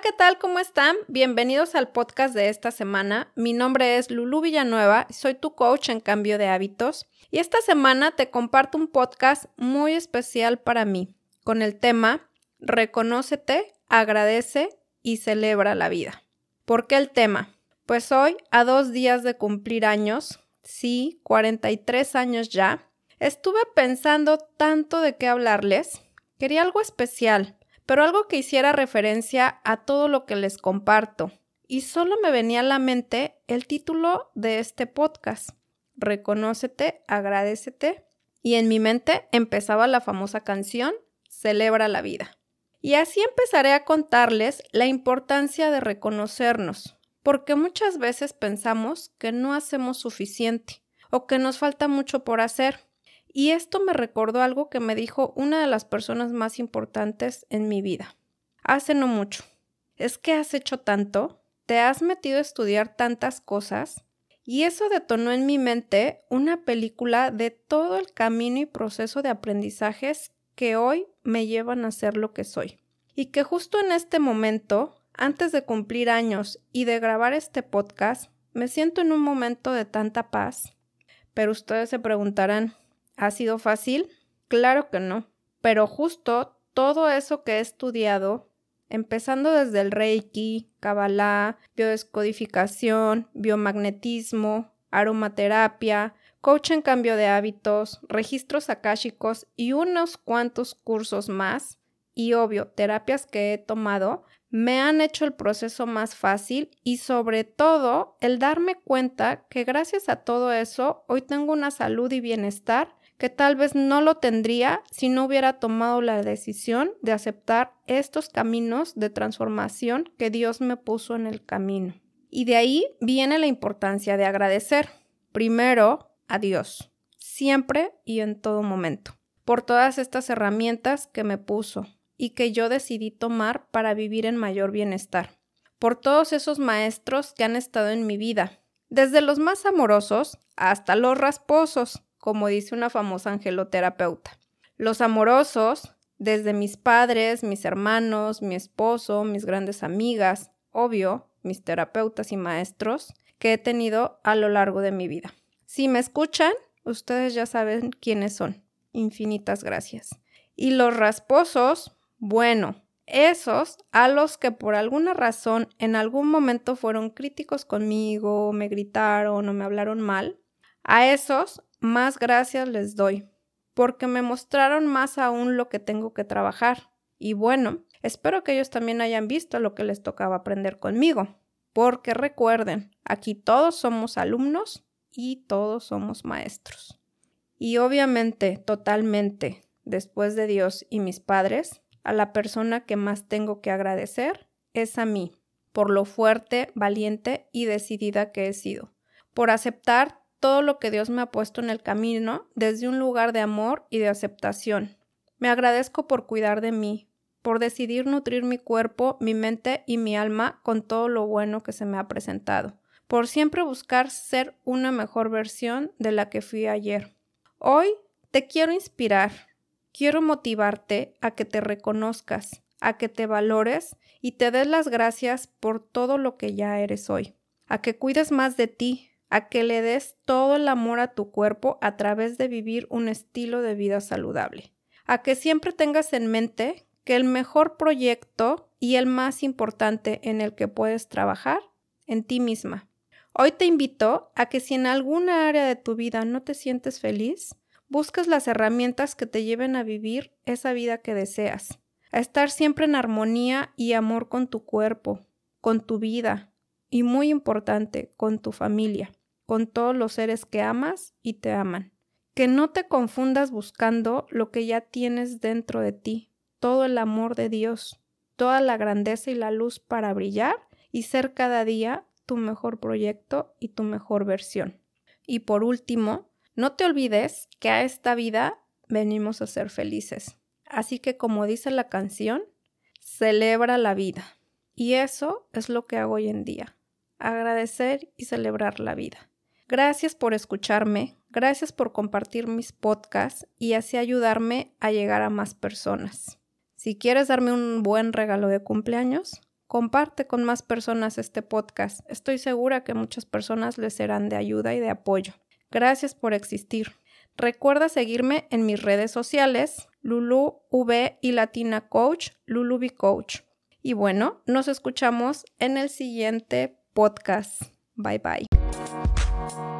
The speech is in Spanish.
¿qué tal? ¿Cómo están? Bienvenidos al podcast de esta semana. Mi nombre es Lulu Villanueva, soy tu coach en cambio de hábitos y esta semana te comparto un podcast muy especial para mí con el tema Reconócete, agradece y celebra la vida. ¿Por qué el tema? Pues hoy, a dos días de cumplir años, sí, 43 años ya, estuve pensando tanto de qué hablarles. Quería algo especial, pero algo que hiciera referencia a todo lo que les comparto. Y solo me venía a la mente el título de este podcast. Reconócete, agradecete. Y en mi mente empezaba la famosa canción Celebra la vida. Y así empezaré a contarles la importancia de reconocernos, porque muchas veces pensamos que no hacemos suficiente o que nos falta mucho por hacer. Y esto me recordó algo que me dijo una de las personas más importantes en mi vida. Hace no mucho. Es que has hecho tanto, te has metido a estudiar tantas cosas, y eso detonó en mi mente una película de todo el camino y proceso de aprendizajes que hoy me llevan a ser lo que soy. Y que justo en este momento, antes de cumplir años y de grabar este podcast, me siento en un momento de tanta paz. Pero ustedes se preguntarán, ¿ha sido fácil? Claro que no. Pero justo todo eso que he estudiado, empezando desde el Reiki, Kabbalah, biodescodificación, biomagnetismo, aromaterapia, coach en cambio de hábitos, registros akáshicos y unos cuantos cursos más, y obvio, terapias que he tomado, me han hecho el proceso más fácil y sobre todo el darme cuenta que gracias a todo eso hoy tengo una salud y bienestar que tal vez no lo tendría si no hubiera tomado la decisión de aceptar estos caminos de transformación que Dios me puso en el camino. Y de ahí viene la importancia de agradecer. Primero, a Dios, siempre y en todo momento, por todas estas herramientas que me puso y que yo decidí tomar para vivir en mayor bienestar, por todos esos maestros que han estado en mi vida, desde los más amorosos hasta los rasposos, como dice una famosa angeloterapeuta. Los amorosos, desde mis padres, mis hermanos, mi esposo, mis grandes amigas, obvio, mis terapeutas y maestros que he tenido a lo largo de mi vida. Si me escuchan, ustedes ya saben quiénes son. Infinitas gracias. Y los rasposos, bueno, esos a los que por alguna razón en algún momento fueron críticos conmigo, me gritaron o me hablaron mal, a esos más gracias les doy, porque me mostraron más aún lo que tengo que trabajar. Y bueno, espero que ellos también hayan visto lo que les tocaba aprender conmigo, porque recuerden, aquí todos somos alumnos y todos somos maestros. Y obviamente, totalmente, después de Dios y mis padres, a la persona que más tengo que agradecer es a mí, por lo fuerte, valiente y decidida que he sido, por aceptar todo lo que Dios me ha puesto en el camino desde un lugar de amor y de aceptación. Me agradezco por cuidar de mí, por decidir nutrir mi cuerpo, mi mente y mi alma con todo lo bueno que se me ha presentado por siempre buscar ser una mejor versión de la que fui ayer. Hoy te quiero inspirar, quiero motivarte a que te reconozcas, a que te valores y te des las gracias por todo lo que ya eres hoy, a que cuides más de ti, a que le des todo el amor a tu cuerpo a través de vivir un estilo de vida saludable, a que siempre tengas en mente que el mejor proyecto y el más importante en el que puedes trabajar en ti misma, Hoy te invito a que si en alguna área de tu vida no te sientes feliz, busques las herramientas que te lleven a vivir esa vida que deseas, a estar siempre en armonía y amor con tu cuerpo, con tu vida y muy importante, con tu familia, con todos los seres que amas y te aman. Que no te confundas buscando lo que ya tienes dentro de ti, todo el amor de Dios, toda la grandeza y la luz para brillar y ser cada día tu mejor proyecto y tu mejor versión. Y por último, no te olvides que a esta vida venimos a ser felices. Así que como dice la canción, celebra la vida. Y eso es lo que hago hoy en día, agradecer y celebrar la vida. Gracias por escucharme, gracias por compartir mis podcasts y así ayudarme a llegar a más personas. Si quieres darme un buen regalo de cumpleaños, Comparte con más personas este podcast. Estoy segura que muchas personas les serán de ayuda y de apoyo. Gracias por existir. Recuerda seguirme en mis redes sociales, Lulu V y Latina Coach, Lulu Coach. Y bueno, nos escuchamos en el siguiente podcast. Bye bye. We'll